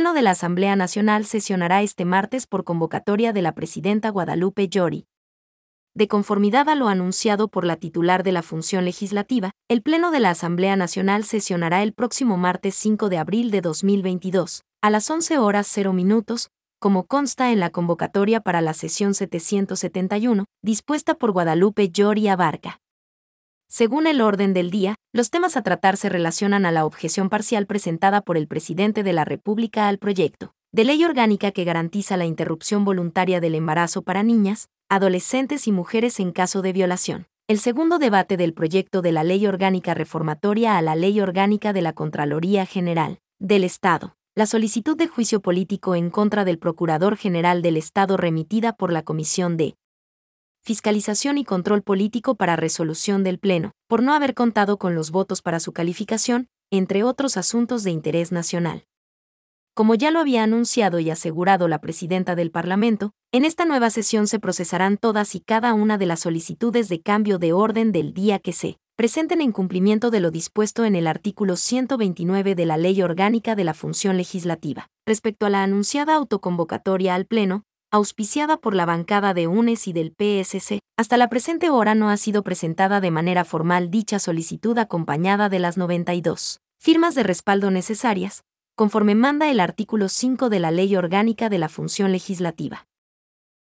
Pleno de la Asamblea Nacional sesionará este martes por convocatoria de la presidenta Guadalupe Llori. De conformidad a lo anunciado por la titular de la función legislativa, el Pleno de la Asamblea Nacional sesionará el próximo martes 5 de abril de 2022, a las 11 horas 0 minutos, como consta en la convocatoria para la sesión 771, dispuesta por Guadalupe Llori Abarca. Según el orden del día, los temas a tratar se relacionan a la objeción parcial presentada por el presidente de la República al proyecto de ley orgánica que garantiza la interrupción voluntaria del embarazo para niñas, adolescentes y mujeres en caso de violación. El segundo debate del proyecto de la ley orgánica reformatoria a la ley orgánica de la Contraloría General del Estado. La solicitud de juicio político en contra del Procurador General del Estado remitida por la Comisión de fiscalización y control político para resolución del Pleno, por no haber contado con los votos para su calificación, entre otros asuntos de interés nacional. Como ya lo había anunciado y asegurado la presidenta del Parlamento, en esta nueva sesión se procesarán todas y cada una de las solicitudes de cambio de orden del día que se presenten en cumplimiento de lo dispuesto en el artículo 129 de la Ley Orgánica de la Función Legislativa. Respecto a la anunciada autoconvocatoria al Pleno, auspiciada por la bancada de UNES y del PSC, hasta la presente hora no ha sido presentada de manera formal dicha solicitud acompañada de las 92 firmas de respaldo necesarias, conforme manda el artículo 5 de la Ley Orgánica de la Función Legislativa.